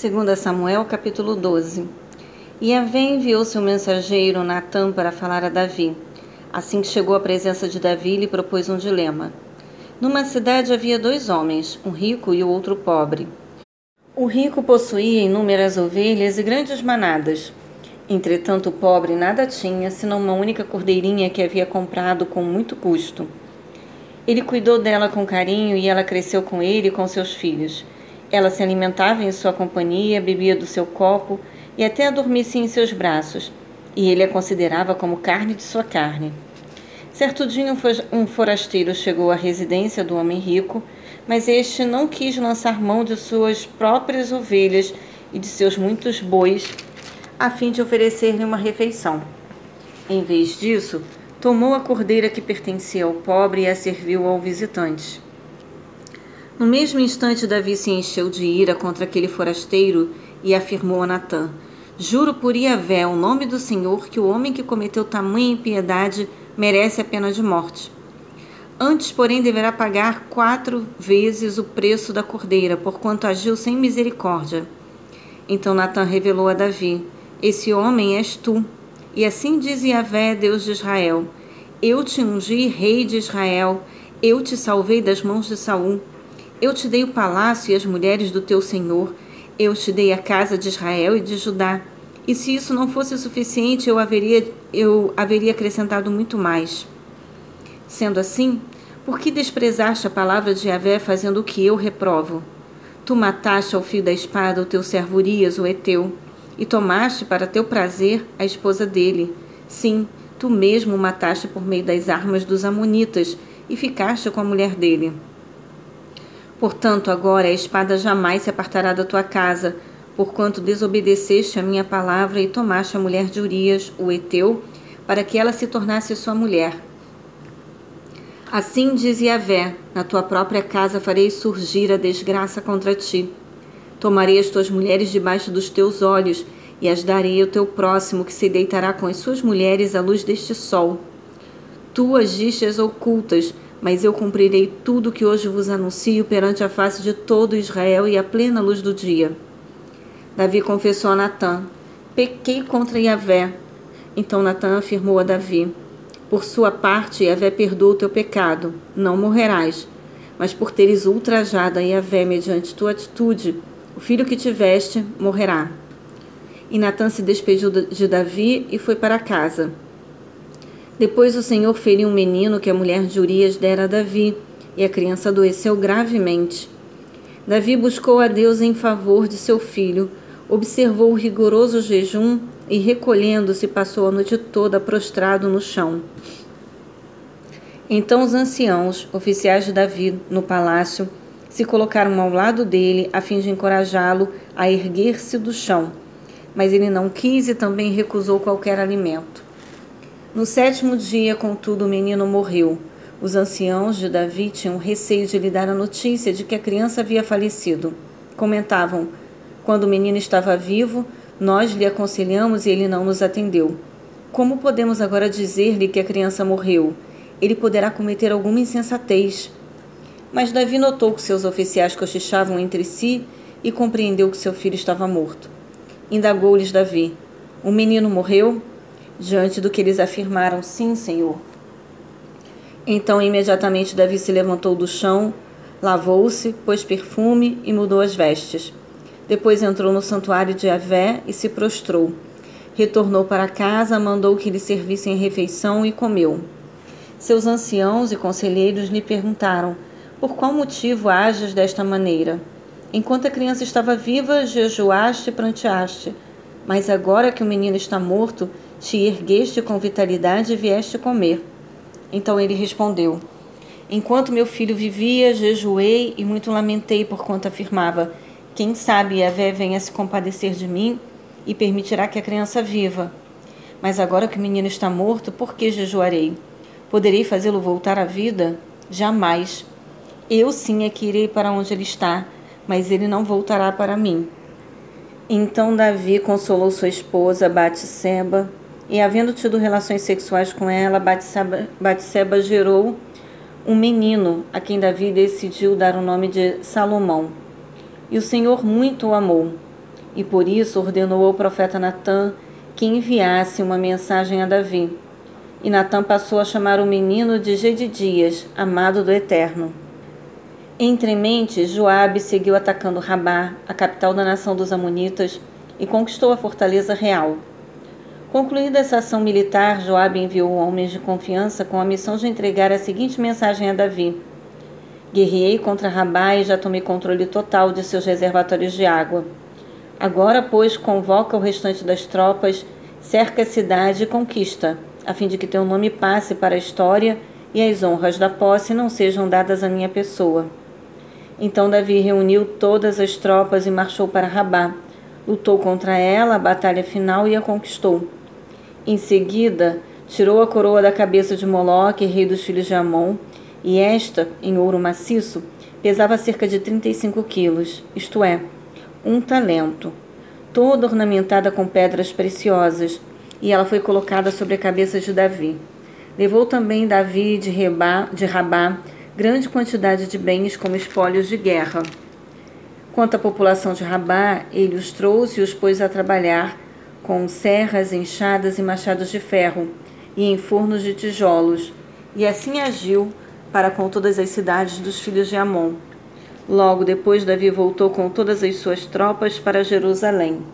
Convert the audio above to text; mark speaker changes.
Speaker 1: 2 Samuel capítulo 12 E Yahvé enviou seu mensageiro Natã para falar a Davi. Assim que chegou à presença de Davi, lhe propôs um dilema. Numa cidade havia dois homens, um rico e o outro pobre. O rico possuía inúmeras ovelhas e grandes manadas. Entretanto, o pobre nada tinha, senão uma única cordeirinha que havia comprado com muito custo. Ele cuidou dela com carinho e ela cresceu com ele e com seus filhos. Ela se alimentava em sua companhia, bebia do seu copo e até adormecia em seus braços, e ele a considerava como carne de sua carne. Certo dia, um forasteiro chegou à residência do homem rico, mas este não quis lançar mão de suas próprias ovelhas e de seus muitos bois, a fim de oferecer-lhe uma refeição. Em vez disso, tomou a cordeira que pertencia ao pobre e a serviu ao visitante. No mesmo instante, Davi se encheu de ira contra aquele forasteiro e afirmou a Natã: Juro por Iavé, o nome do Senhor, que o homem que cometeu tamanha impiedade merece a pena de morte. Antes, porém, deverá pagar quatro vezes o preço da cordeira, porquanto agiu sem misericórdia. Então Natã revelou a Davi: Esse homem és tu. E assim diz Yahvé, Deus de Israel: Eu te ungi rei de Israel, eu te salvei das mãos de Saul. Eu te dei o palácio e as mulheres do teu senhor, eu te dei a casa de Israel e de Judá. E se isso não fosse suficiente, eu haveria, eu haveria acrescentado muito mais. Sendo assim, por que desprezaste a palavra de Yahvé fazendo o que eu reprovo? Tu mataste ao fio da espada o teu servo Urias, o Eteu, e tomaste para teu prazer a esposa dele. Sim, tu mesmo o mataste por meio das armas dos Amonitas e ficaste com a mulher dele. Portanto, agora a espada jamais se apartará da tua casa, porquanto desobedeceste a minha palavra e tomaste a mulher de Urias, o Eteu, para que ela se tornasse sua mulher. Assim diz Yahvé: Na tua própria casa farei surgir a desgraça contra ti. Tomarei as tuas mulheres debaixo dos teus olhos e as darei ao teu próximo, que se deitará com as suas mulheres à luz deste sol. Tu agiste as ocultas, mas eu cumprirei tudo que hoje vos anuncio perante a face de todo Israel e à plena luz do dia. Davi confessou a Natã: Pequei contra Yahvé. Então Natã afirmou a Davi: Por sua parte, Yahvé perdoa o teu pecado, não morrerás. Mas por teres ultrajado a Yahvé mediante tua atitude, o filho que tiveste morrerá. E Natã se despediu de Davi e foi para casa. Depois o Senhor feriu um menino que a mulher de Urias dera a Davi, e a criança adoeceu gravemente. Davi buscou a Deus em favor de seu filho, observou o rigoroso jejum e, recolhendo-se, passou a noite toda prostrado no chão. Então os anciãos, oficiais de Davi, no palácio, se colocaram ao lado dele a fim de encorajá-lo a erguer-se do chão. Mas ele não quis e também recusou qualquer alimento. No sétimo dia, contudo, o menino morreu. Os anciãos de Davi tinham receio de lhe dar a notícia de que a criança havia falecido. Comentavam: Quando o menino estava vivo, nós lhe aconselhamos e ele não nos atendeu. Como podemos agora dizer-lhe que a criança morreu? Ele poderá cometer alguma insensatez. Mas Davi notou que seus oficiais cochichavam entre si e compreendeu que seu filho estava morto. Indagou-lhes Davi: O menino morreu? Diante do que eles afirmaram: Sim, Senhor. Então imediatamente Davi se levantou do chão, lavou-se, pôs perfume e mudou as vestes. Depois entrou no santuário de Avé e se prostrou. Retornou para casa, mandou que lhe servissem refeição e comeu. Seus anciãos e conselheiros lhe perguntaram: Por qual motivo ages desta maneira? Enquanto a criança estava viva, jejuaste e pranteaste. Mas agora que o menino está morto, te ergueste com vitalidade e vieste comer. Então ele respondeu: Enquanto meu filho vivia, jejuei e muito lamentei por quanto afirmava: Quem sabe Yahvé venha se compadecer de mim e permitirá que a criança viva. Mas agora que o menino está morto, por que jejuarei? Poderei fazê-lo voltar à vida? Jamais. Eu sim é que irei para onde ele está, mas ele não voltará para mim. Então Davi consolou sua esposa Batseba e, havendo tido relações sexuais com ela, Batseba, gerou um menino, a quem Davi decidiu dar o nome de Salomão. E o Senhor muito o amou. e por isso ordenou ao profeta Natã que enviasse uma mensagem a Davi. E Natã passou a chamar o menino de Gedidias, amado do Eterno. Entre mentes, Joabe seguiu atacando Rabá, a capital da nação dos Amonitas, e conquistou a fortaleza real. Concluída essa ação militar, Joabe enviou homens de confiança com a missão de entregar a seguinte mensagem a Davi: Guerriei contra Rabá e já tomei controle total de seus reservatórios de água. Agora, pois, convoca o restante das tropas, cerca a cidade e conquista, a fim de que teu nome passe para a história e as honras da posse não sejam dadas à minha pessoa. Então Davi reuniu todas as tropas e marchou para Rabá. Lutou contra ela a batalha final e a conquistou. Em seguida, tirou a coroa da cabeça de Moloque, rei dos filhos de Amon, e esta, em ouro maciço, pesava cerca de 35 quilos, isto é, um talento, toda ornamentada com pedras preciosas, e ela foi colocada sobre a cabeça de Davi. Levou também Davi de, Reba, de Rabá grande quantidade de bens como espólios de guerra. Quanto à população de Rabá, ele os trouxe e os pôs a trabalhar com serras, enxadas e machados de ferro, e em fornos de tijolos, e assim agiu para com todas as cidades dos filhos de Amon. Logo depois, Davi voltou com todas as suas tropas para Jerusalém.